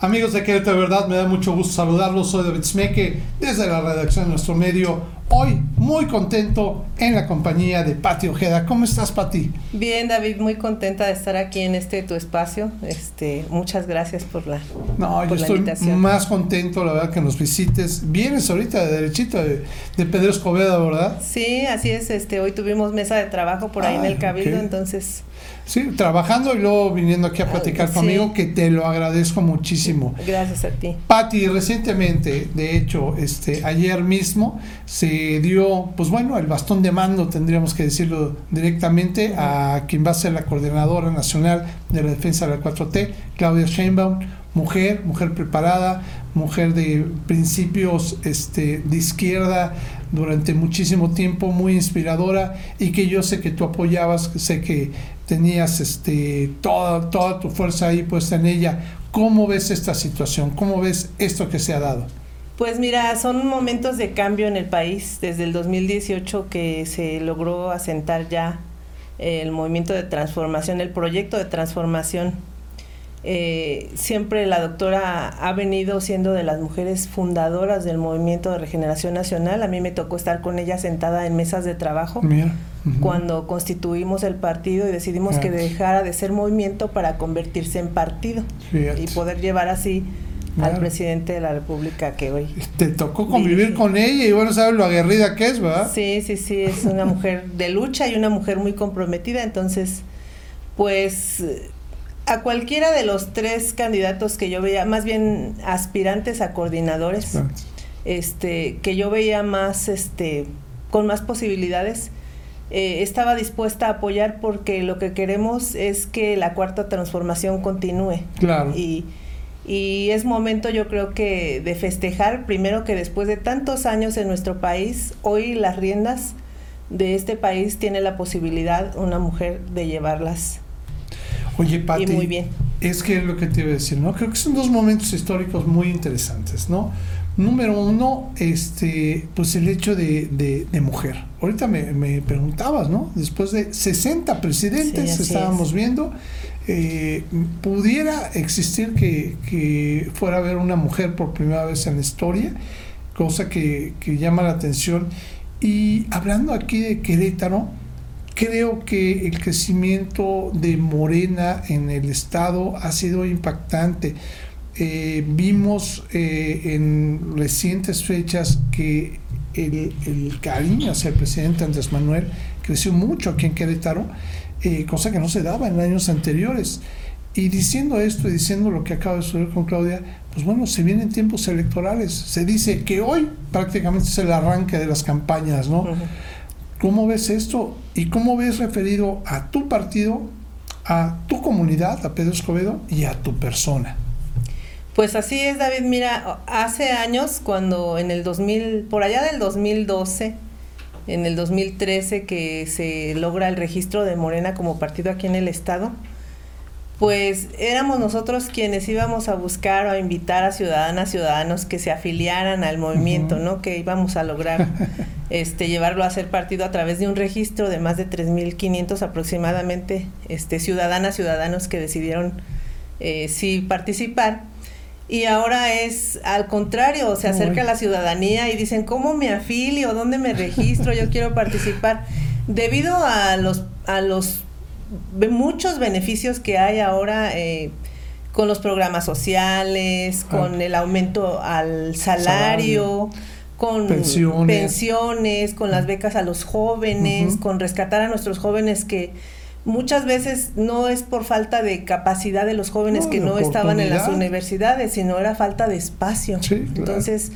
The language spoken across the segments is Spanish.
Amigos de Querétaro, de verdad, me da mucho gusto saludarlos. Soy David Smeke desde la redacción de nuestro medio. Hoy muy contento en la compañía de Pati Ojeda. ¿Cómo estás, Pati? Bien, David, muy contenta de estar aquí en este tu espacio. Este, muchas gracias por la No, yo estoy más contento, la verdad, que nos visites. Vienes ahorita de derechito de, de Pedro Escobedo, ¿verdad? Sí, así es. Este, hoy tuvimos mesa de trabajo por ahí en el Cabildo, entonces Sí, trabajando y luego viniendo aquí a platicar conmigo, que te lo agradezco muchísimo. Gracias a ti. Patti, recientemente, de hecho, este, ayer mismo se dio, pues bueno, el bastón de mando, tendríamos que decirlo directamente, a quien va a ser la coordinadora nacional de la defensa de la 4T, Claudia Sheinbaum, mujer, mujer preparada, mujer de principios este, de izquierda durante muchísimo tiempo, muy inspiradora y que yo sé que tú apoyabas, sé que tenías este, toda, toda tu fuerza ahí puesta en ella. ¿Cómo ves esta situación? ¿Cómo ves esto que se ha dado? Pues mira, son momentos de cambio en el país. Desde el 2018 que se logró asentar ya el movimiento de transformación, el proyecto de transformación. Eh, siempre la doctora ha venido siendo de las mujeres fundadoras del movimiento de regeneración nacional. A mí me tocó estar con ella sentada en mesas de trabajo. Mira cuando constituimos el partido y decidimos que dejara de ser movimiento para convertirse en partido y poder llevar así al presidente de la República que hoy. Te tocó convivir con ella y bueno, sabes lo aguerrida que es, ¿verdad? Sí, sí, sí, es una mujer de lucha y una mujer muy comprometida, entonces, pues a cualquiera de los tres candidatos que yo veía, más bien aspirantes a coordinadores, este, que yo veía más, este, con más posibilidades, eh, estaba dispuesta a apoyar porque lo que queremos es que la cuarta transformación continúe. Claro. Y, y es momento yo creo que de festejar, primero que después de tantos años en nuestro país, hoy las riendas de este país tiene la posibilidad una mujer de llevarlas. Oye, Pati, y muy bien. Es que es lo que te iba a decir, ¿no? Creo que son dos momentos históricos muy interesantes, ¿no? Número uno, este, pues el hecho de, de, mujer. Ahorita me, me, preguntabas, ¿no? Después de 60 presidentes estábamos viendo, eh, pudiera existir que, que, fuera a haber una mujer por primera vez en la historia, cosa que, que llama la atención. Y hablando aquí de Querétaro, creo que el crecimiento de Morena en el estado ha sido impactante eh, vimos eh, en recientes fechas que el, cariño hacia el presidente Andrés Manuel creció mucho aquí en Querétaro, eh, cosa que no se daba en años anteriores. Y diciendo esto y diciendo lo que acaba de suceder con Claudia, pues bueno, se vienen tiempos electorales. Se dice que hoy prácticamente es el arranque de las campañas, ¿no? ¿Cómo ves esto? ¿Y cómo ves referido a tu partido, a tu comunidad, a Pedro Escobedo y a tu persona? Pues así es, David. Mira, hace años, cuando en el 2000, por allá del 2012, en el 2013 que se logra el registro de Morena como partido aquí en el estado, pues éramos nosotros quienes íbamos a buscar o a invitar a ciudadanas, ciudadanos que se afiliaran al movimiento, ¿no? Que íbamos a lograr este llevarlo a ser partido a través de un registro de más de 3.500 aproximadamente este, ciudadanas, ciudadanos que decidieron eh, sí participar y ahora es al contrario, se acerca a la ciudadanía y dicen, ¿cómo me afilio? ¿Dónde me registro? Yo quiero participar. Debido a los, a los muchos beneficios que hay ahora eh, con los programas sociales, con el aumento al salario, con pensiones. con las becas a los jóvenes, con rescatar a nuestros jóvenes que muchas veces no es por falta de capacidad de los jóvenes que no estaban en las universidades, sino era falta de espacio. Entonces,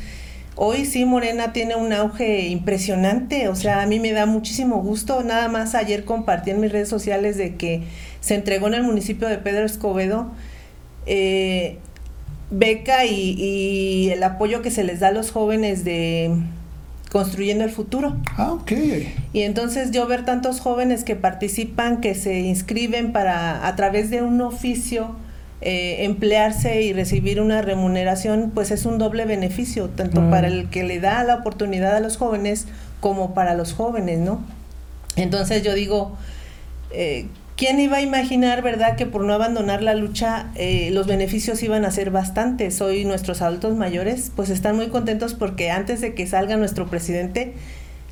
hoy sí Morena tiene un auge impresionante, o sea, a mí me da muchísimo gusto. Nada más ayer compartí en mis redes sociales de que se entregó en el municipio de Pedro Escobedo eh, beca y el apoyo que se les da a los jóvenes de construyendo el futuro. Ah, ok. Y entonces yo ver tantos jóvenes que participan, que se inscriben para a través de un oficio eh, emplearse y recibir una remuneración, pues es un doble beneficio, tanto para el que le da la oportunidad a los jóvenes como para los jóvenes, ¿no? Entonces yo digo, eh, ¿Quién iba a imaginar, verdad, que por no abandonar la lucha eh, los beneficios iban a ser bastantes? Hoy nuestros adultos mayores pues están muy contentos porque antes de que salga nuestro presidente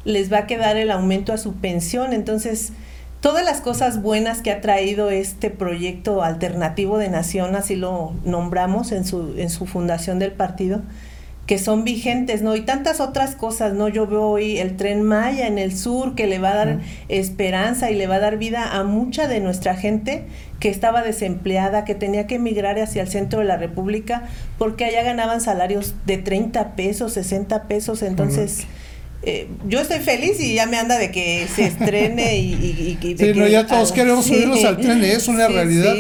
les va a quedar el aumento a su pensión. Entonces, todas las cosas buenas que ha traído este proyecto alternativo de nación, así lo nombramos en su, en su fundación del partido, que son vigentes, ¿no? Y tantas otras cosas, ¿no? Yo veo hoy el tren Maya en el sur que le va a dar esperanza y le va a dar vida a mucha de nuestra gente que estaba desempleada, que tenía que emigrar hacia el centro de la República porque allá ganaban salarios de 30 pesos, 60 pesos, entonces... Eh, yo estoy feliz y ya me anda de que se estrene y, y, sí, no, ya todos queremos subirnos al tren, es una realidad.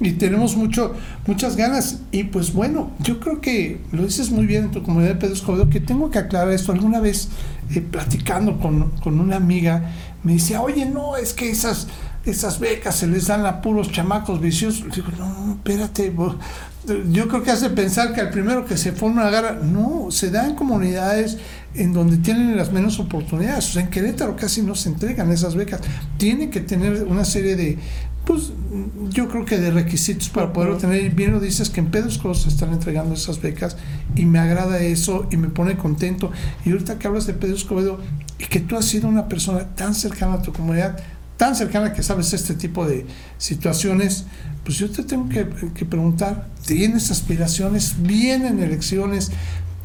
y tenemos mucho, muchas ganas. Y pues bueno, yo creo que lo dices muy bien en tu comunidad Pedro Escobedo, que tengo que aclarar esto. Alguna vez eh, platicando con, con, una amiga, me decía, oye, no, es que esas, esas becas se les dan a puros chamacos viciosos. digo, no, no, espérate, yo creo que hace pensar que al primero que se forma agarra, no, se da en comunidades en donde tienen las menos oportunidades. O sea, en Querétaro casi no se entregan esas becas. Tiene que tener una serie de, pues yo creo que de requisitos para poder obtener, bien lo dices que en Pedro se están entregando esas becas y me agrada eso y me pone contento. Y ahorita que hablas de Pedro Escobedo y que tú has sido una persona tan cercana a tu comunidad, tan cercana que sabes este tipo de situaciones, pues yo te tengo que, que preguntar, ¿tienes aspiraciones? ¿Vienen elecciones?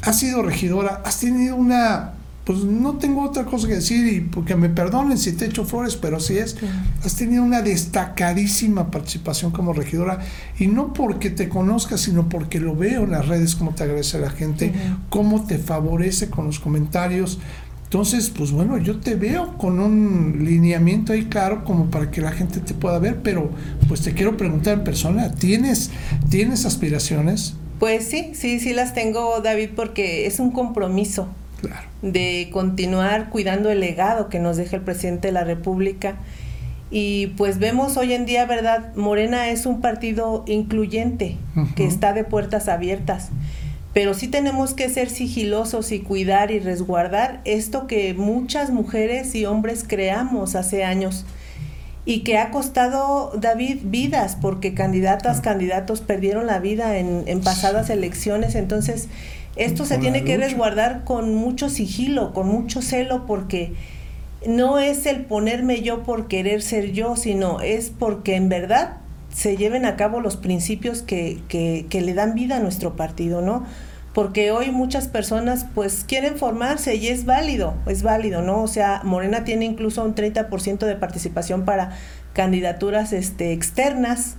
¿Has sido regidora? ¿Has tenido una pues no tengo otra cosa que decir y porque me perdonen si te echo flores, pero sí es, has tenido una destacadísima participación como regidora y no porque te conozca, sino porque lo veo en las redes, cómo te agradece la gente, cómo te favorece con los comentarios. Entonces, pues bueno, yo te veo con un lineamiento ahí claro como para que la gente te pueda ver, pero pues te quiero preguntar en persona, ¿tienes, ¿tienes aspiraciones? Pues sí, sí, sí las tengo, David, porque es un compromiso de continuar cuidando el legado que nos deja el presidente de la República. Y pues vemos hoy en día, ¿verdad? Morena es un partido incluyente, que está de puertas abiertas. Pero sí tenemos que ser sigilosos y cuidar y resguardar esto que muchas mujeres y hombres creamos hace años y que ha costado, David, vidas, porque candidatas, candidatos perdieron la vida en, en pasadas elecciones. Entonces, esto se tiene que resguardar con mucho sigilo, con mucho celo, porque no es el ponerme yo por querer ser yo, sino es porque en verdad se lleven a cabo los principios que, que, que le dan vida a nuestro partido, ¿no? Porque hoy muchas personas pues quieren formarse y es válido, es válido, ¿no? O sea, Morena tiene incluso un 30% de participación para candidaturas este, externas,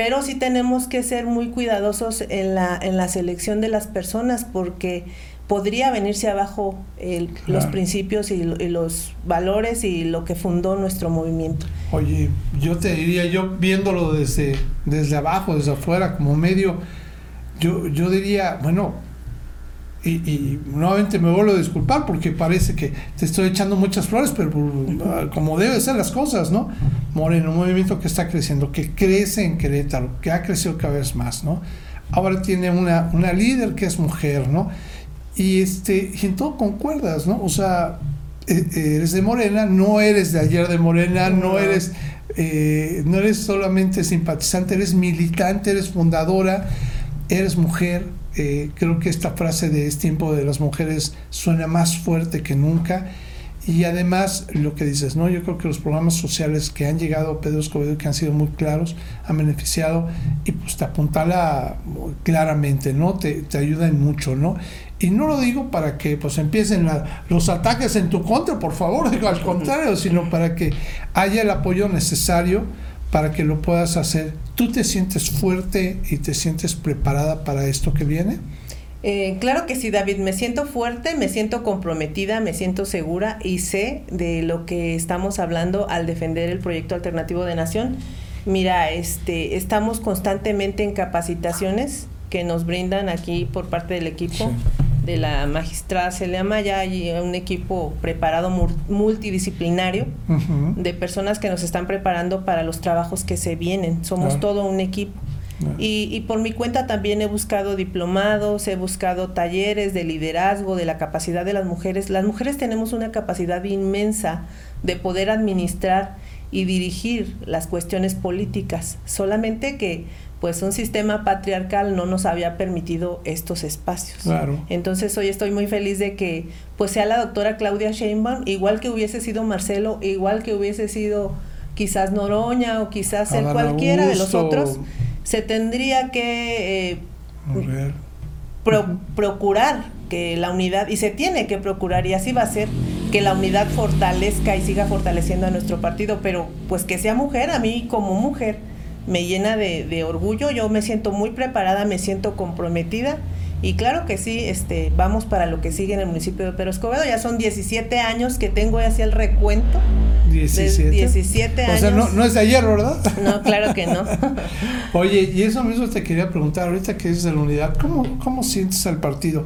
pero sí tenemos que ser muy cuidadosos en la, en la selección de las personas porque podría venirse abajo los principios y, los valores y lo que fundó nuestro movimiento. Oye, yo te diría, yo viéndolo desde, desde abajo, desde afuera, como medio, yo, yo diría, bueno, y, nuevamente me vuelvo a disculpar porque parece que te estoy echando muchas flores, pero ah, como deben ser las cosas, ¿no? Moreno, un movimiento que está creciendo, que crece en Querétaro, que ha crecido cada vez más, ¿no? Ahora tiene una, una líder que es mujer, ¿no? Y, este, y en todo concuerdas, ¿no? O sea, e, eres de Morena, no eres de ayer de Morena, no eres, eh, no eres solamente simpatizante, eres militante, eres fundadora, eres mujer, eh, creo que esta frase de es tiempo de las mujeres suena más fuerte que nunca. Y además, lo que dices, ¿no? Yo creo que los programas sociales que han llegado a Pedro Escobedo, que han sido muy claros, han beneficiado y pues te apuntala claramente, ¿no? Te, te ayudan mucho, ¿no? Y no lo digo para que pues empiecen los ataques en tu contra, por favor, digo al contrario, sino para que haya el apoyo necesario para que lo puedas hacer. ¿Tú te sientes fuerte y te sientes preparada para esto que viene? Eh, claro que sí, David, me siento fuerte, me siento comprometida, me siento segura y sé de lo que estamos hablando al defender el proyecto alternativo de nación. Mira, este, estamos constantemente en capacitaciones que nos brindan aquí por parte del equipo de la magistrada Celia Maya y un equipo preparado multidisciplinario de personas que nos están preparando para los trabajos que se vienen. Somos todo un equipo. Y, y, por mi cuenta también he buscado diplomados, he buscado talleres de liderazgo, de la capacidad de las mujeres. Las mujeres tenemos una capacidad inmensa de poder administrar y dirigir las cuestiones políticas, solamente que pues un sistema patriarcal no nos había permitido estos espacios. Claro. Entonces hoy estoy muy feliz de que pues sea la doctora Claudia Sheinbaum, igual que hubiese sido Marcelo, igual que hubiese sido quizás Noroña o quizás el cualquiera de los otros, se tendría que eh, procurar que la unidad, y se tiene que procurar, y así va a ser, que la unidad fortalezca y siga fortaleciendo a nuestro partido, pero pues que sea mujer, a mí como mujer me llena de, orgullo, yo me siento muy preparada, me siento comprometida y claro que sí, este, vamos para lo que sigue en el municipio de Pero Escobedo, ya son 17 años que tengo así el recuento. 17. 17 años. O sea, no, no, es de ayer, ¿verdad? No, claro que no. Oye, y eso mismo te quería preguntar, ahorita que es de la unidad, ¿cómo, cómo sientes al partido?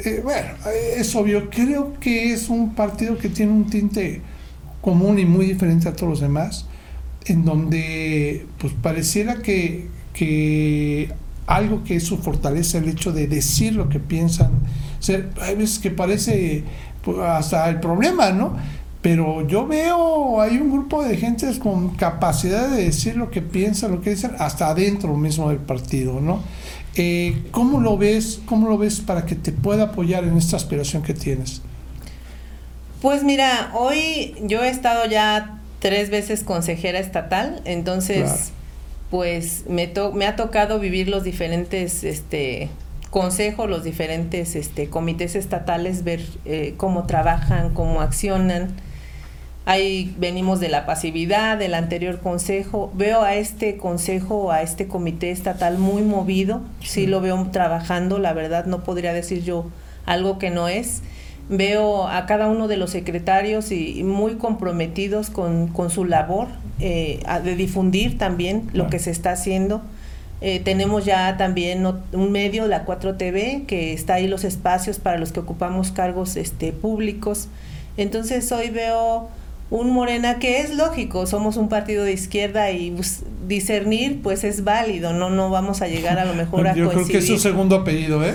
Eh, bueno, es obvio, creo que es un partido que tiene un tinte común y muy diferente a todos los demás en donde pues pareciera que, que algo que es su fortaleza, el hecho de decir lo que piensan, ser, hay veces que parece pues, hasta el problema, ¿no? Pero yo veo, hay un grupo de gentes con capacidad de decir lo que piensan, lo que dicen, hasta adentro mismo del partido, ¿no? Eh, ¿Cómo lo ves? ¿Cómo lo ves para que te pueda apoyar en esta aspiración que tienes? Pues mira, hoy yo he estado ya tres veces consejera estatal, entonces pues me, me ha tocado vivir los diferentes este, consejos, los diferentes este, comités estatales, ver eh, cómo trabajan, cómo accionan. Ahí venimos de la pasividad del anterior consejo. Veo a este consejo, a este comité estatal muy movido. Sí lo veo trabajando, la verdad no podría decir yo algo que no es veo a cada uno de los secretarios y, muy comprometidos con, su labor eh, de difundir también lo que se está haciendo. Eh, tenemos ya también un medio, la 4TV, que está ahí los espacios para los que ocupamos cargos este, públicos. Entonces hoy veo un Morena que es lógico, somos un partido de izquierda y discernir pues es válido, no no vamos a llegar a lo mejor a Yo creo que es su segundo apellido, ¿eh?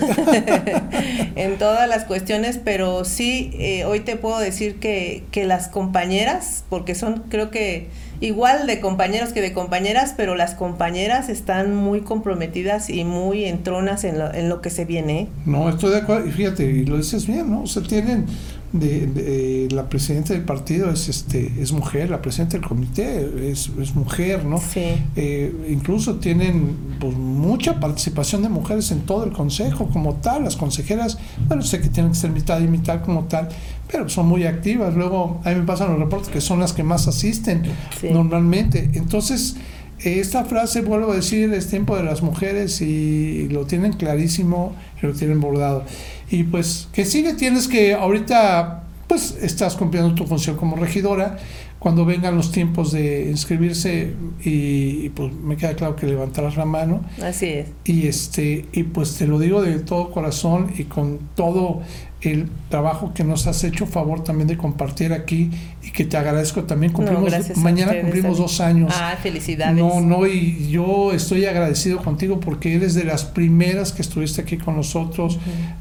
en todas las cuestiones, pero sí eh, hoy te puedo decir que, que las compañeras, porque son creo que igual de compañeros que de compañeras, pero las compañeras están muy comprometidas y muy entronas en lo, en lo que se viene. ¿eh? No, estoy de acuerdo, y fíjate, y lo dices bien, ¿no? O sea, tienen de, la presidenta del partido es este es mujer, la presidenta del comité es, es mujer, ¿no? Sí. Eh, incluso tienen pues, mucha participación de mujeres en todo el consejo como tal, las consejeras, bueno, sé que tienen que ser mitad y mitad como tal, pero son muy activas. Luego, a mí me pasan los reportes que son las que más asisten normalmente. Entonces, esta frase, vuelvo a decir, es tiempo de las mujeres y lo tienen clarísimo y lo tienen bordado. Y pues, que sigue? Tienes que, ahorita, pues estás cumpliendo tu función como regidora. Cuando vengan los tiempos de inscribirse y, pues me queda claro que levantarás la mano. Así es. Y este y pues te lo digo de todo corazón y con todo el trabajo que nos has hecho favor también de compartir aquí y que te agradezco también. Cumplimos mañana cumplimos dos años. Ah felicidades. No no y yo estoy agradecido contigo porque eres de las primeras que estuviste aquí con nosotros.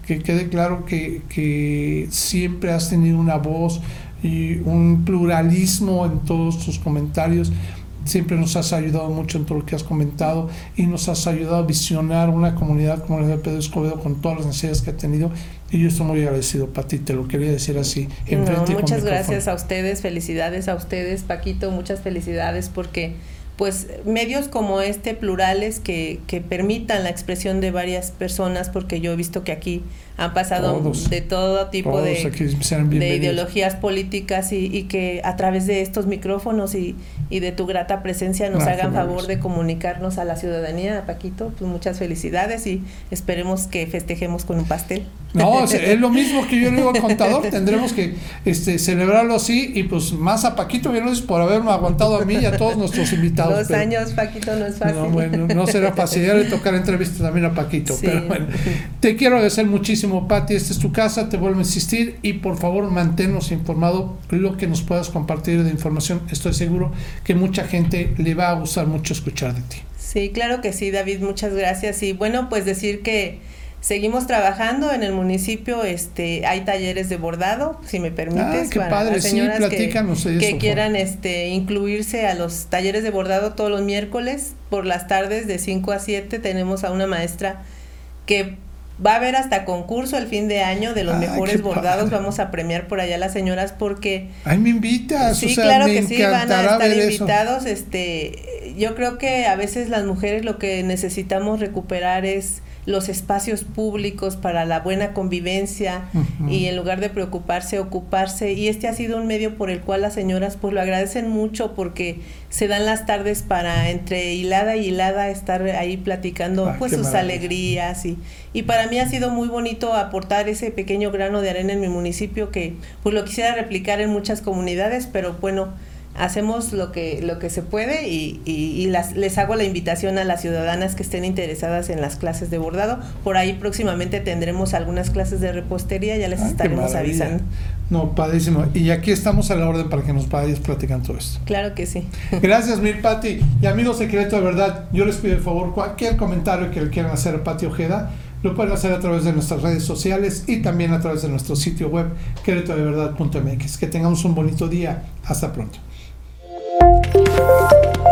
Que quede claro que, que siempre has tenido una voz y un pluralismo en todos tus comentarios siempre nos has ayudado mucho en todo lo que has comentado y nos has ayudado a visionar una comunidad como la de Pedro Escobedo con todas las necesidades que ha tenido y yo estoy muy agradecido, Pati, te lo quería decir así. Muchas gracias a ustedes, felicidades a ustedes, Paquito, muchas felicidades porque pues medios como este, plurales, que, permitan la expresión de varias personas, porque yo he visto que aquí han pasado de todo tipo de, ideologías políticas y, que a través de estos micrófonos y, de tu grata presencia nos hagan favor de comunicarnos a la ciudadanía, Paquito, pues muchas felicidades y esperemos que festejemos con un pastel. No, es, lo mismo que yo le digo al contador, tendremos que este, celebrarlo así y pues más a Paquito por haberme aguantado a mí y a todos nuestros invitados. Dos años, Paquito, no es fácil. No, bueno, no será fácil, ya le tocará entrevista también a Paquito, pero bueno, te quiero agradecer muchísimo, Pati, esta es tu casa, te vuelvo a insistir y por favor manténnos informado lo que nos puedas compartir de información, estoy seguro que mucha gente le va a gustar mucho escuchar de ti. Sí, claro que sí, David, muchas gracias. Y bueno, pues decir que seguimos trabajando en el municipio, este, hay talleres de bordado, si me permites, ah, qué para las señoras que, que quieran este, incluirse a los talleres de bordado todos los miércoles. Por las tardes de 5 a 7 tenemos a una maestra que Va a haber hasta concurso el fin de año de los mejores bordados. Vamos a premiar por allá las señoras porque. Ay, me invitas. Sí, claro que sí, van a estar invitados. Este, yo creo que a veces las mujeres lo que necesitamos recuperar es los espacios públicos para la buena convivencia y en lugar de preocuparse, ocuparse. Y este ha sido un medio por el cual las señoras pues lo agradecen mucho porque se dan las tardes para entre hilada y hilada estar ahí platicando ah, pues sus alegrías. Y, y para mí ha sido muy bonito aportar ese pequeño grano de arena en mi municipio que pues lo quisiera replicar en muchas comunidades, pero bueno, hacemos lo que, lo que se puede y, y, las, les hago la invitación a las ciudadanas que estén interesadas en las clases de bordado. Por ahí próximamente tendremos algunas clases de repostería, ya les ah, estaremos avisando. No, padrísimo. Y aquí estamos a la orden para que nos vayas platicando todo esto. Claro que sí. Gracias, Mir Pati. Y amigos secretos, de verdad, yo les pido el favor, cualquier comentario que le quieran hacer a Pati Ojeda, lo pueden hacer a través de nuestras redes sociales y también a través de nuestro sitio web, queretodeverdad.mx. Que tengamos un bonito día. Hasta pronto. Thank you.